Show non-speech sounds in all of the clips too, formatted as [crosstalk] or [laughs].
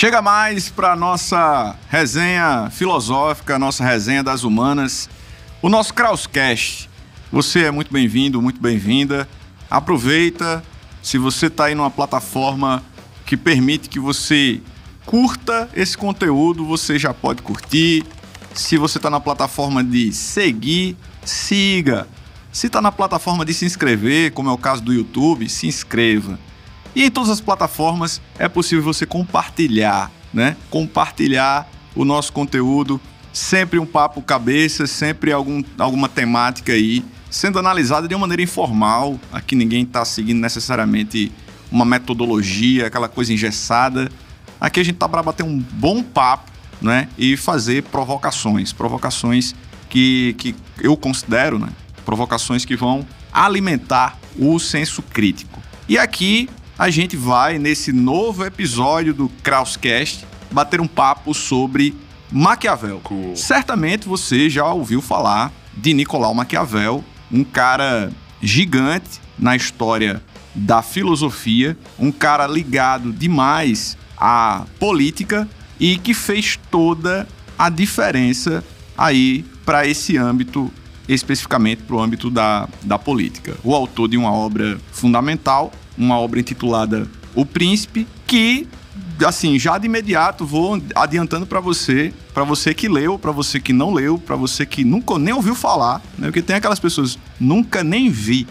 Chega mais para nossa resenha filosófica, nossa resenha das humanas, o nosso Krauscast. Você é muito bem-vindo, muito bem-vinda. Aproveita, se você está aí numa plataforma que permite que você curta esse conteúdo, você já pode curtir. Se você está na plataforma de seguir, siga. Se está na plataforma de se inscrever, como é o caso do YouTube, se inscreva. E em todas as plataformas é possível você compartilhar, né? Compartilhar o nosso conteúdo, sempre um papo cabeça, sempre algum, alguma temática aí sendo analisada de uma maneira informal. Aqui ninguém está seguindo necessariamente uma metodologia, aquela coisa engessada. Aqui a gente está para bater um bom papo, né? E fazer provocações, provocações que, que eu considero, né? Provocações que vão alimentar o senso crítico. E aqui a gente vai, nesse novo episódio do Krauscast, bater um papo sobre Maquiavel. Cool. Certamente você já ouviu falar de Nicolau Maquiavel, um cara gigante na história da filosofia, um cara ligado demais à política e que fez toda a diferença aí para esse âmbito, especificamente para o âmbito da, da política. O autor de uma obra fundamental, uma obra intitulada O Príncipe, que assim, já de imediato vou adiantando para você, para você que leu, para você que não leu, para você que nunca nem ouviu falar, né? Porque tem aquelas pessoas nunca nem vi.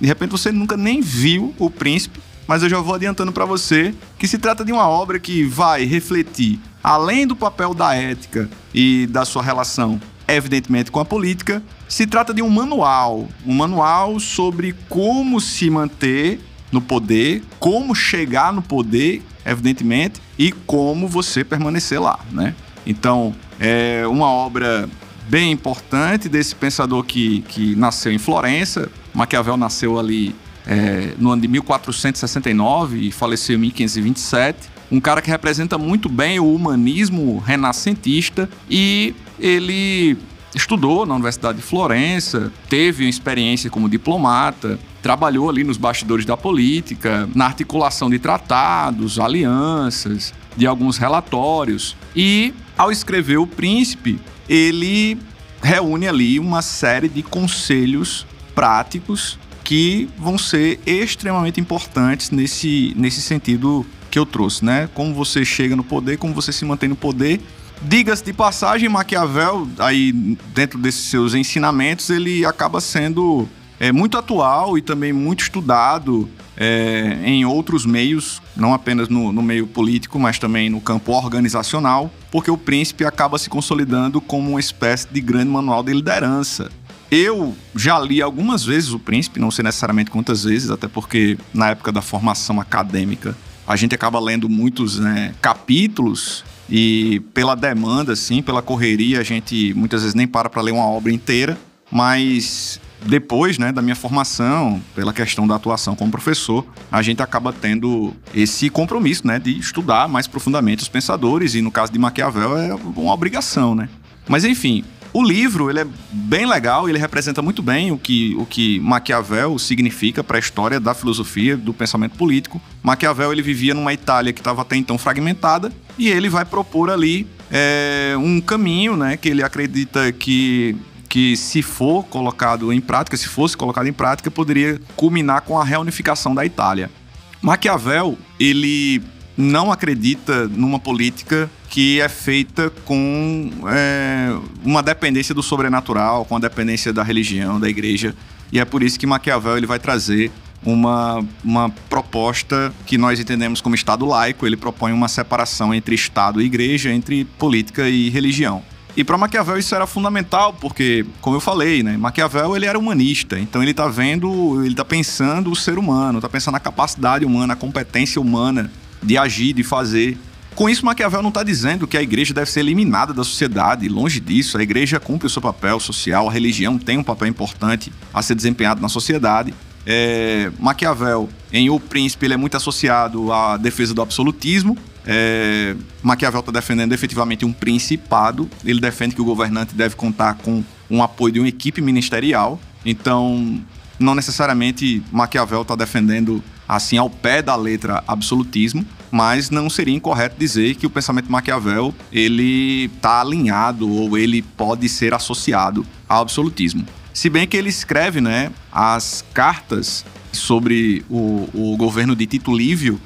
De repente você nunca nem viu O Príncipe, mas eu já vou adiantando para você que se trata de uma obra que vai refletir além do papel da ética e da sua relação, evidentemente, com a política, se trata de um manual, um manual sobre como se manter no poder, como chegar no poder evidentemente, e como você permanecer lá, né? Então, é uma obra bem importante desse pensador que, que nasceu em Florença. Maquiavel nasceu ali é, no ano de 1469 e faleceu em 1527. Um cara que representa muito bem o humanismo renascentista e ele estudou na Universidade de Florença, teve uma experiência como diplomata, trabalhou ali nos bastidores da política, na articulação de tratados, alianças, de alguns relatórios. E, ao escrever O Príncipe, ele reúne ali uma série de conselhos práticos que vão ser extremamente importantes nesse, nesse sentido que eu trouxe, né? Como você chega no poder, como você se mantém no poder. Diga-se de passagem, Maquiavel, aí dentro desses seus ensinamentos, ele acaba sendo é muito atual e também muito estudado é, em outros meios, não apenas no, no, meio político, mas também no campo organizacional, porque o príncipe acaba se consolidando como uma espécie de grande manual de liderança. Eu já li algumas vezes o príncipe, não sei necessariamente quantas vezes, até porque na época da formação acadêmica a gente acaba lendo muitos né, capítulos e pela demanda, assim, pela correria, a gente muitas vezes nem para para ler uma obra inteira, mas depois né, da minha formação, pela questão da atuação como professor, a gente acaba tendo esse compromisso né, de estudar mais profundamente os pensadores, e no caso de Maquiavel é uma obrigação. Né? Mas enfim, o livro ele é bem legal, ele representa muito bem o que, o que Maquiavel significa para a história da filosofia, do pensamento político. Maquiavel ele vivia numa Itália que estava até então fragmentada e ele vai propor ali é, um caminho né, que ele acredita que que se for colocado em prática, se fosse colocado em prática, poderia culminar com a reunificação da Itália. Maquiavel, ele não acredita numa política que é feita com é, uma dependência do sobrenatural, com a dependência da religião, da igreja. E é por isso que Maquiavel ele vai trazer uma, uma proposta que nós entendemos como Estado laico. Ele propõe uma separação entre Estado e igreja, entre política e religião. E para Maquiavel isso era fundamental, porque, como eu falei, né, Maquiavel ele era humanista, então ele está vendo, ele está pensando o ser humano, está pensando na capacidade humana, a competência humana de agir, de fazer. Com isso, Maquiavel não está dizendo que a igreja deve ser eliminada da sociedade, longe disso. A igreja cumpre o seu papel social, a religião tem um papel importante a ser desempenhado na sociedade. É, Maquiavel, em O Príncipe, ele é muito associado à defesa do absolutismo, é, Maquiavel está defendendo efetivamente um principado. Ele defende que o governante deve contar com um apoio de uma equipe ministerial. Então, não necessariamente Maquiavel está defendendo assim ao pé da letra absolutismo, mas não seria incorreto dizer que o pensamento de Maquiavel ele está alinhado ou ele pode ser associado ao absolutismo. Se bem que ele escreve né, as cartas sobre o, o governo de Tito Livio,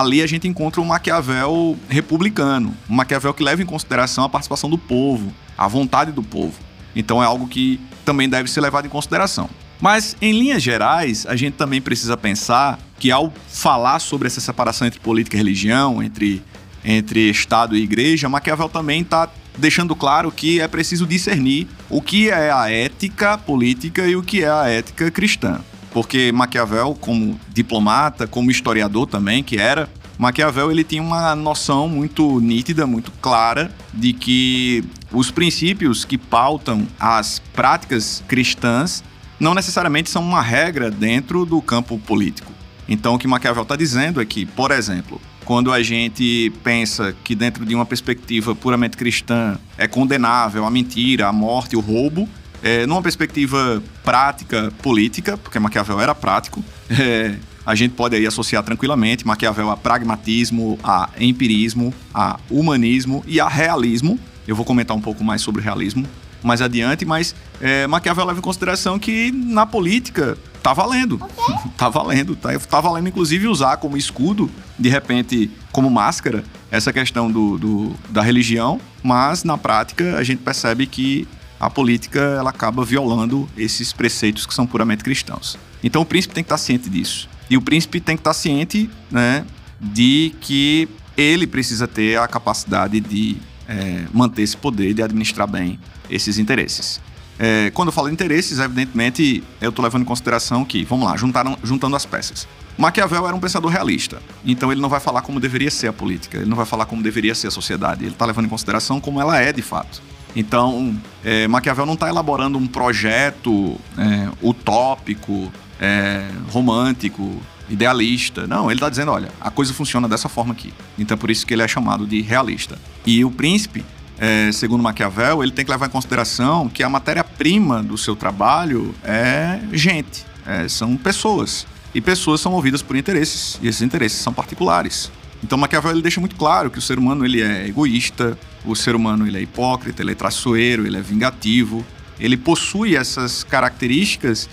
ali a gente encontra um Maquiavel republicano, um Maquiavel que leva em consideração a participação do povo, a vontade do povo. Então é algo que também deve ser levado em consideração. Mas, em linhas gerais, a gente também precisa pensar que, ao falar sobre essa separação entre política e religião, entre, entre Estado e Igreja, Maquiavel também está deixando claro que é preciso discernir o que é a ética política e o que é a ética cristã. Porque Maquiavel, como diplomata, como historiador também, que era, Maquiavel ele tinha uma noção muito nítida, muito clara de que os princípios que pautam as práticas cristãs não necessariamente são uma regra dentro do campo político. Então, o que Maquiavel está dizendo é que, por exemplo, quando a gente pensa que dentro de uma perspectiva puramente cristã é condenável a mentira, a morte, o roubo, é, numa perspectiva prática política, porque Maquiavel era prático, é, a gente pode aí associar tranquilamente Maquiavel a pragmatismo, a empirismo, a humanismo e a realismo. Eu vou comentar um pouco mais sobre realismo mais adiante, mas é, Maquiavel leva em consideração que na política tá valendo. Okay. [laughs] tá valendo. Tá, tá valendo, inclusive, usar como escudo, de repente, como máscara, essa questão do, do, da religião, mas na prática a gente percebe que a política ela acaba violando esses preceitos que são puramente cristãos. Então o príncipe tem que estar ciente disso. E o príncipe tem que estar ciente né, de que ele precisa ter a capacidade de é, manter esse poder, de administrar bem esses interesses. É, quando eu falo interesses, evidentemente, eu estou levando em consideração que, vamos lá, juntaram, juntando as peças. Maquiavel era um pensador realista, então ele não vai falar como deveria ser a política, ele não vai falar como deveria ser a sociedade, ele está levando em consideração como ela é de fato. Então, é, Maquiavel não está elaborando um projeto é, utópico, é, romântico, idealista. Não, ele está dizendo, olha, a coisa funciona dessa forma aqui. Então, por isso que ele é chamado de realista. E o príncipe é, segundo Maquiavel, ele tem que levar em consideração que a matéria-prima do seu trabalho é gente, é, são pessoas. E pessoas são movidas por interesses, e esses interesses são particulares. Então Maquiavel ele deixa muito claro que o ser humano ele é egoísta, o ser humano ele é hipócrita, ele é traiçoeiro, ele é vingativo, ele possui essas características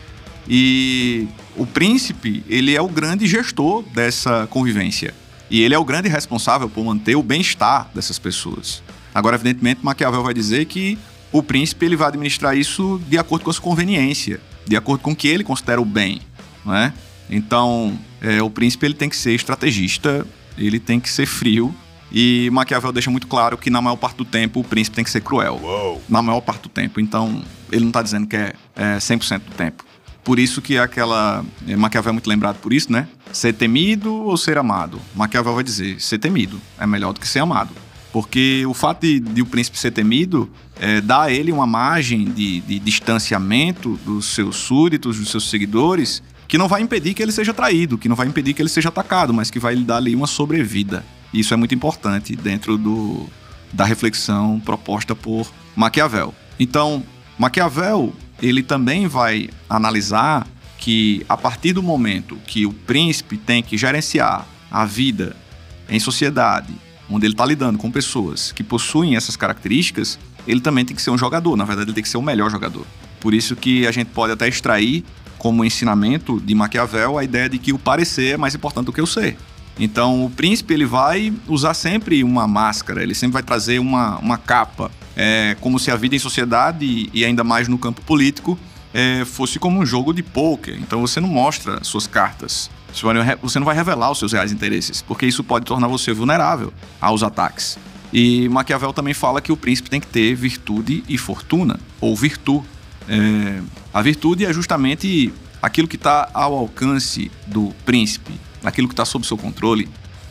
e o príncipe ele é o grande gestor dessa convivência e ele é o grande responsável por manter o bem-estar dessas pessoas. Agora, evidentemente, Maquiavel vai dizer que o príncipe ele vai administrar isso de acordo com a sua conveniência, de acordo com o que ele considera o bem, não é? Então, é, o príncipe ele tem que ser estrategista, ele tem que ser frio, e Maquiavel deixa muito claro que na maior parte do tempo o príncipe tem que ser cruel. Uou. Na maior parte do tempo. Então, ele não está dizendo que é, é 100% do tempo. Por isso que aquela. É, Maquiavel é muito lembrado por isso, né? Ser temido ou ser amado? Maquiavel vai dizer: ser temido é melhor do que ser amado. Porque o fato de, de o príncipe ser temido é, dá a ele uma margem de, de distanciamento dos seus súditos, dos seus seguidores, que não vai impedir que ele seja traído, que não vai impedir que ele seja atacado, mas que vai lhe dar ali uma sobrevida. Isso é muito importante dentro do, da reflexão proposta por Maquiavel. Então, Maquiavel ele também vai analisar que a partir do momento que o príncipe tem que gerenciar a vida em sociedade onde ele está lidando com pessoas que possuem essas características, ele também tem que ser um jogador. Na verdade, ele tem que ser o melhor jogador. Por isso que a gente pode até extrair como ensinamento de Maquiavel a ideia de que o parecer é mais importante do que o ser. Então, o príncipe ele vai usar sempre uma máscara, ele sempre vai trazer uma, uma capa, é, como se a vida em sociedade e ainda mais no campo político é, fosse como um jogo de pôquer. Então, você não mostra suas cartas. Você não vai revelar os seus reais interesses, porque isso pode tornar você vulnerável aos ataques. E Maquiavel também fala que o príncipe tem que ter virtude e fortuna, ou virtude. É, a virtude é justamente aquilo que está ao alcance do príncipe, aquilo que está sob seu controle.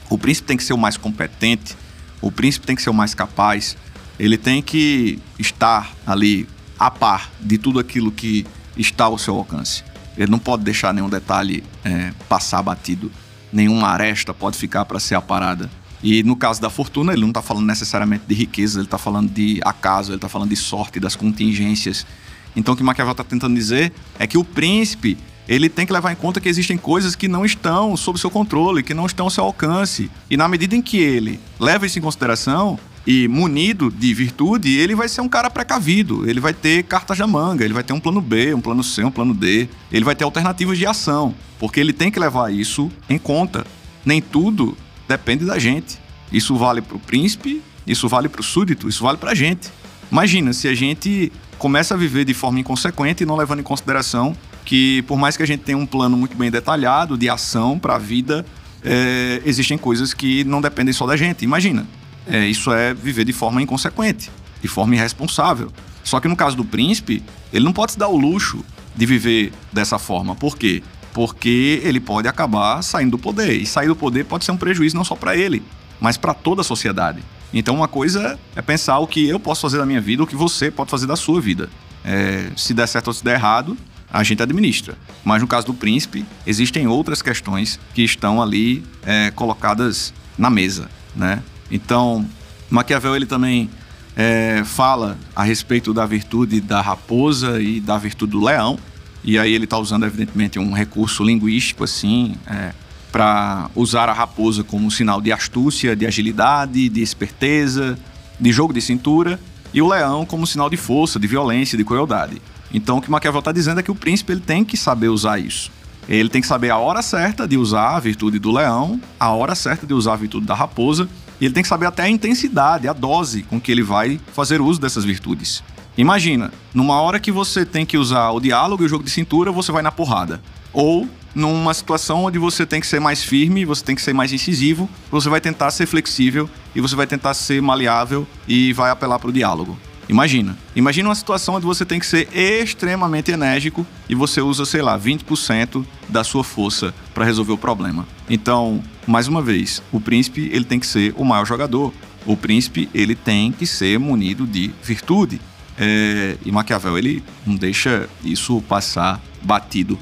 O príncipe tem que ser o mais competente, o príncipe tem que ser o mais capaz, ele tem que estar ali a par de tudo aquilo que está ao seu alcance. Ele não pode deixar nenhum detalhe é, passar batido, nenhuma aresta pode ficar para ser aparada. E no caso da fortuna, ele não está falando necessariamente de riqueza, ele está falando de acaso, ele está falando de sorte, das contingências. Então o que Maquiavel está tentando dizer é que o príncipe ele tem que levar em conta que existem coisas que não estão sob seu controle, que não estão ao seu alcance. E na medida em que ele leva isso em consideração, e munido de virtude, ele vai ser um cara precavido, ele vai ter cartas na manga, ele vai ter um plano B, um plano C, um plano D, ele vai ter alternativas de ação, porque ele tem que levar isso em conta. Nem tudo depende da gente. Isso vale para o príncipe, isso vale para o súdito, isso vale para a gente. Imagina se a gente começa a viver de forma inconsequente e não levando em consideração que, por mais que a gente tenha um plano muito bem detalhado de ação para a vida, é, existem coisas que não dependem só da gente. Imagina, é, isso é viver de forma inconsequente, de forma irresponsável. Só que no caso do príncipe, ele não pode se dar o luxo de viver dessa forma. Por quê? Porque ele pode acabar saindo do poder. E sair do poder pode ser um prejuízo não só para ele, mas para toda a sociedade. Então, uma coisa é pensar o que eu posso fazer da minha vida, o que você pode fazer da sua vida. É, se der certo ou se der errado, a gente administra. Mas no caso do príncipe, existem outras questões que estão ali é, colocadas na mesa, né? Então, Maquiavel ele também é, fala a respeito da virtude da raposa e da virtude do leão. E aí ele está usando, evidentemente, um recurso linguístico assim, é, para usar a raposa como um sinal de astúcia, de agilidade, de esperteza, de jogo de cintura, e o leão como um sinal de força, de violência, de crueldade. Então o que Maquiavel está dizendo é que o príncipe ele tem que saber usar isso. Ele tem que saber a hora certa de usar a virtude do leão, a hora certa de usar a virtude da raposa e ele tem que saber até a intensidade, a dose com que ele vai fazer uso dessas virtudes. Imagina, numa hora que você tem que usar o diálogo e o jogo de cintura, você vai na porrada. Ou numa situação onde você tem que ser mais firme, você tem que ser mais incisivo, você vai tentar ser flexível e você vai tentar ser maleável e vai apelar para o diálogo. Imagina. Imagina uma situação onde você tem que ser extremamente enérgico e você usa, sei lá, 20% da sua força para resolver o problema. Então, mais uma vez, o príncipe ele tem que ser o maior jogador. O príncipe ele tem que ser munido de virtude. É, e Maquiavel ele não deixa isso passar batido.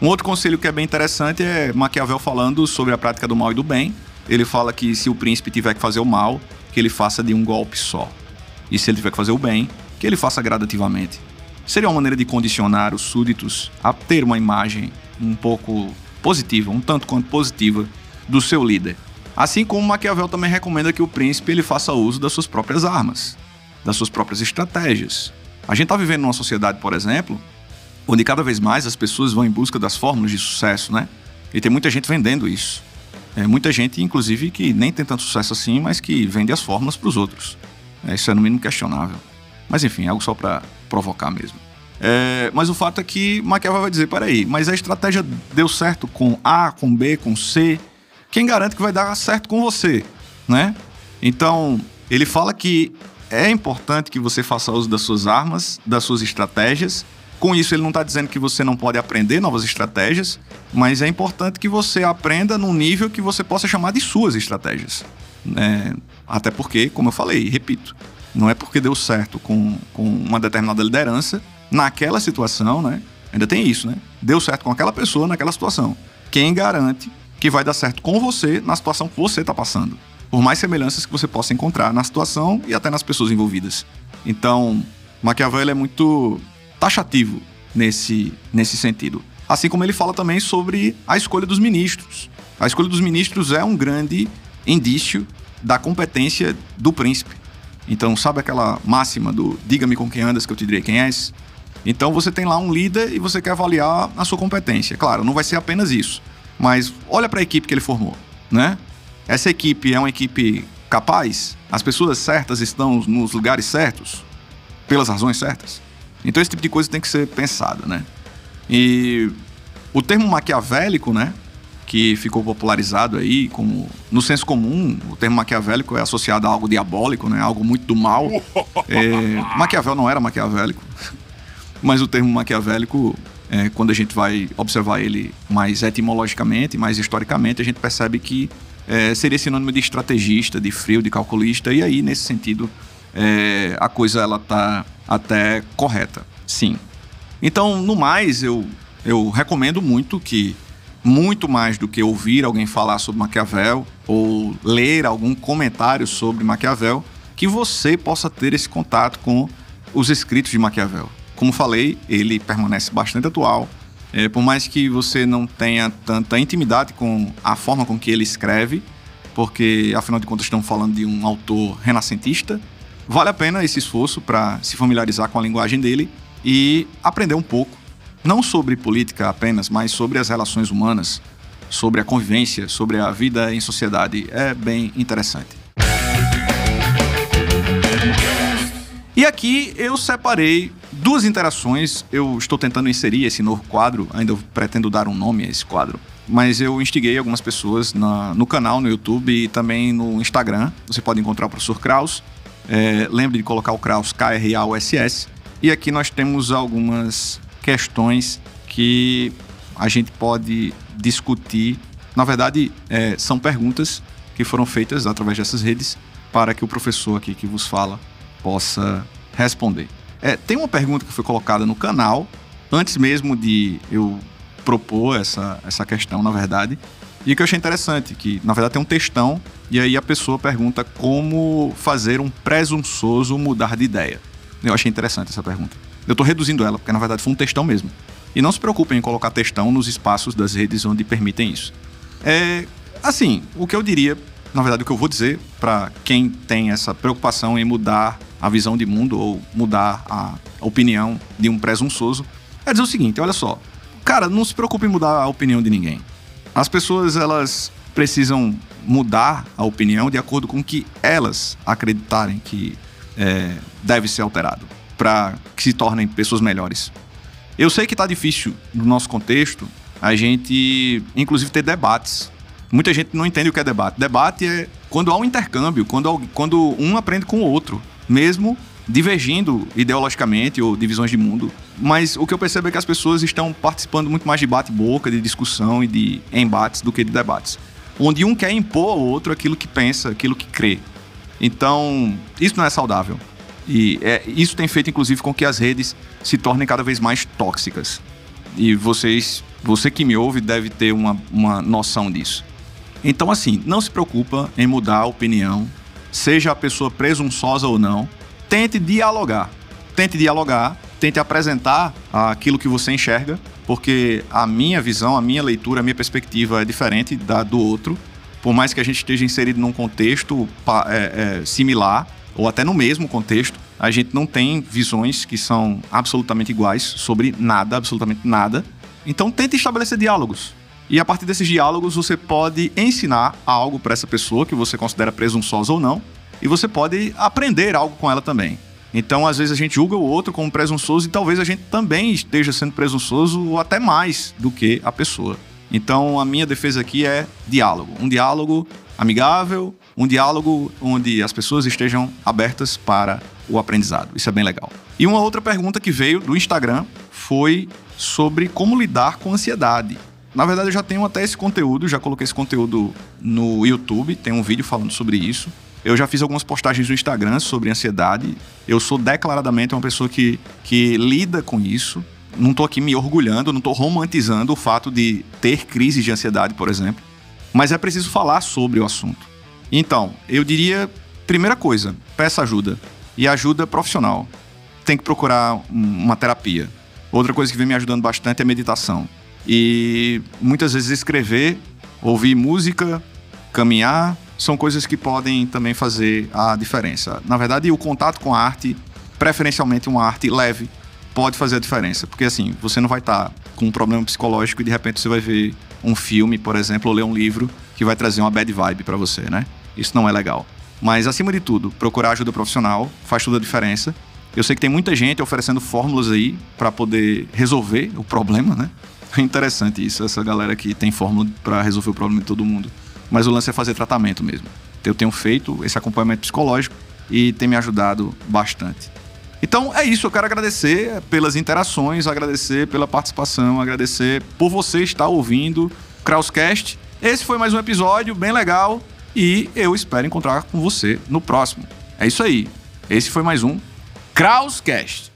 Um outro conselho que é bem interessante é Maquiavel falando sobre a prática do mal e do bem. Ele fala que se o príncipe tiver que fazer o mal, que ele faça de um golpe só. E se ele tiver que fazer o bem, que ele faça gradativamente. Seria uma maneira de condicionar os súditos a ter uma imagem um pouco positiva, um tanto quanto positiva, do seu líder. Assim como Maquiavel também recomenda que o príncipe ele faça uso das suas próprias armas, das suas próprias estratégias. A gente está vivendo numa sociedade, por exemplo, onde cada vez mais as pessoas vão em busca das fórmulas de sucesso, né? E tem muita gente vendendo isso. É, muita gente, inclusive, que nem tem tanto sucesso assim, mas que vende as fórmulas para os outros. É, isso é no mínimo questionável. Mas enfim, algo só para provocar mesmo. É, mas o fato é que Maquiavel vai dizer: peraí, mas a estratégia deu certo com A, com B, com C. Quem garante que vai dar certo com você, né? Então, ele fala que é importante que você faça uso das suas armas, das suas estratégias. Com isso, ele não está dizendo que você não pode aprender novas estratégias, mas é importante que você aprenda num nível que você possa chamar de suas estratégias. É, até porque, como eu falei, repito, não é porque deu certo com, com uma determinada liderança naquela situação, né? Ainda tem isso, né? Deu certo com aquela pessoa naquela situação. Quem garante que vai dar certo com você na situação que você está passando? Por mais semelhanças que você possa encontrar na situação e até nas pessoas envolvidas. Então, Maquiavel é muito taxativo nesse, nesse sentido. Assim como ele fala também sobre a escolha dos ministros. A escolha dos ministros é um grande indício da competência do príncipe. Então, sabe aquela máxima do diga-me com quem andas que eu te direi quem és? Então, você tem lá um líder e você quer avaliar a sua competência. Claro, não vai ser apenas isso, mas olha para a equipe que ele formou, né? Essa equipe é uma equipe capaz? As pessoas certas estão nos lugares certos? Pelas razões certas? Então, esse tipo de coisa tem que ser pensada, né? E o termo maquiavélico, né? que ficou popularizado aí como no senso comum o termo maquiavélico é associado a algo diabólico né algo muito do mal [laughs] é, Maquiavel não era maquiavélico [laughs] mas o termo maquiavélico é, quando a gente vai observar ele mais etimologicamente mais historicamente a gente percebe que é, seria sinônimo de estrategista de frio de calculista e aí nesse sentido é, a coisa ela tá até correta sim então no mais eu eu recomendo muito que muito mais do que ouvir alguém falar sobre Maquiavel ou ler algum comentário sobre Maquiavel, que você possa ter esse contato com os escritos de Maquiavel. Como falei, ele permanece bastante atual. É, por mais que você não tenha tanta intimidade com a forma com que ele escreve, porque afinal de contas estamos falando de um autor renascentista, vale a pena esse esforço para se familiarizar com a linguagem dele e aprender um pouco, não sobre política apenas, mas sobre as relações humanas, sobre a convivência, sobre a vida em sociedade. É bem interessante. E aqui eu separei duas interações. Eu estou tentando inserir esse novo quadro, ainda pretendo dar um nome a esse quadro. Mas eu instiguei algumas pessoas na, no canal, no YouTube e também no Instagram. Você pode encontrar o professor Kraus. É, lembre de colocar o Kraus K-R-A-U-S-S. E aqui nós temos algumas questões que a gente pode discutir. Na verdade, é, são perguntas que foram feitas através dessas redes para que o professor aqui que vos fala possa responder. É, tem uma pergunta que foi colocada no canal, antes mesmo de eu propor essa, essa questão, na verdade, e que eu achei interessante, que na verdade tem um textão, e aí a pessoa pergunta como fazer um presunçoso mudar de ideia. Eu achei interessante essa pergunta. Eu estou reduzindo ela, porque na verdade foi um textão mesmo. E não se preocupem em colocar textão nos espaços das redes onde permitem isso. É, assim, o que eu diria, na verdade, o que eu vou dizer para quem tem essa preocupação em mudar a visão de mundo ou mudar a opinião de um presunçoso, é dizer o seguinte: olha só, cara, não se preocupe em mudar a opinião de ninguém. As pessoas elas precisam mudar a opinião de acordo com o que elas acreditarem que é, deve ser alterado para que se tornem pessoas melhores. Eu sei que está difícil no nosso contexto a gente, inclusive, ter debates. Muita gente não entende o que é debate. Debate é quando há um intercâmbio, quando, quando um aprende com o outro mesmo divergindo ideologicamente ou divisões de mundo. Mas o que eu percebo é que as pessoas estão participando muito mais de bate-boca, de discussão e de embates do que de debates. Onde um quer impor ao outro aquilo que pensa, aquilo que crê. Então, isso não é saudável. E é, isso tem feito, inclusive, com que as redes se tornem cada vez mais tóxicas. E vocês, você que me ouve, deve ter uma, uma noção disso. Então, assim, não se preocupa em mudar a opinião seja a pessoa presunçosa ou não, tente dialogar. Tente dialogar, tente apresentar aquilo que você enxerga, porque a minha visão, a minha leitura, a minha perspectiva é diferente da do outro. Por mais que a gente esteja inserido num contexto é, é, similar, ou até no mesmo contexto, a gente não tem visões que são absolutamente iguais sobre nada, absolutamente nada. Então tente estabelecer diálogos. E a partir desses diálogos você pode ensinar algo para essa pessoa que você considera presunçosa ou não, e você pode aprender algo com ela também. Então, às vezes a gente julga o outro como presunçoso e talvez a gente também esteja sendo presunçoso ou até mais do que a pessoa. Então, a minha defesa aqui é diálogo, um diálogo amigável, um diálogo onde as pessoas estejam abertas para o aprendizado. Isso é bem legal. E uma outra pergunta que veio do Instagram foi sobre como lidar com ansiedade. Na verdade, eu já tenho até esse conteúdo, já coloquei esse conteúdo no YouTube, tem um vídeo falando sobre isso. Eu já fiz algumas postagens no Instagram sobre ansiedade. Eu sou declaradamente uma pessoa que, que lida com isso. Não estou aqui me orgulhando, não estou romantizando o fato de ter crises de ansiedade, por exemplo. Mas é preciso falar sobre o assunto. Então, eu diria, primeira coisa, peça ajuda. E ajuda profissional. Tem que procurar uma terapia. Outra coisa que vem me ajudando bastante é meditação. E muitas vezes escrever, ouvir música, caminhar, são coisas que podem também fazer a diferença. Na verdade, o contato com a arte, preferencialmente uma arte leve, pode fazer a diferença. Porque assim, você não vai estar com um problema psicológico e de repente você vai ver um filme, por exemplo, ou ler um livro que vai trazer uma bad vibe para você, né? Isso não é legal. Mas acima de tudo, procurar ajuda profissional faz toda a diferença. Eu sei que tem muita gente oferecendo fórmulas aí para poder resolver o problema, né? É interessante isso, essa galera que tem fórmula para resolver o problema de todo mundo. Mas o lance é fazer tratamento mesmo. Eu tenho feito esse acompanhamento psicológico e tem me ajudado bastante. Então é isso, eu quero agradecer pelas interações, agradecer pela participação, agradecer por você estar ouvindo Krauscast. Esse foi mais um episódio bem legal e eu espero encontrar com você no próximo. É isso aí. Esse foi mais um Krauscast.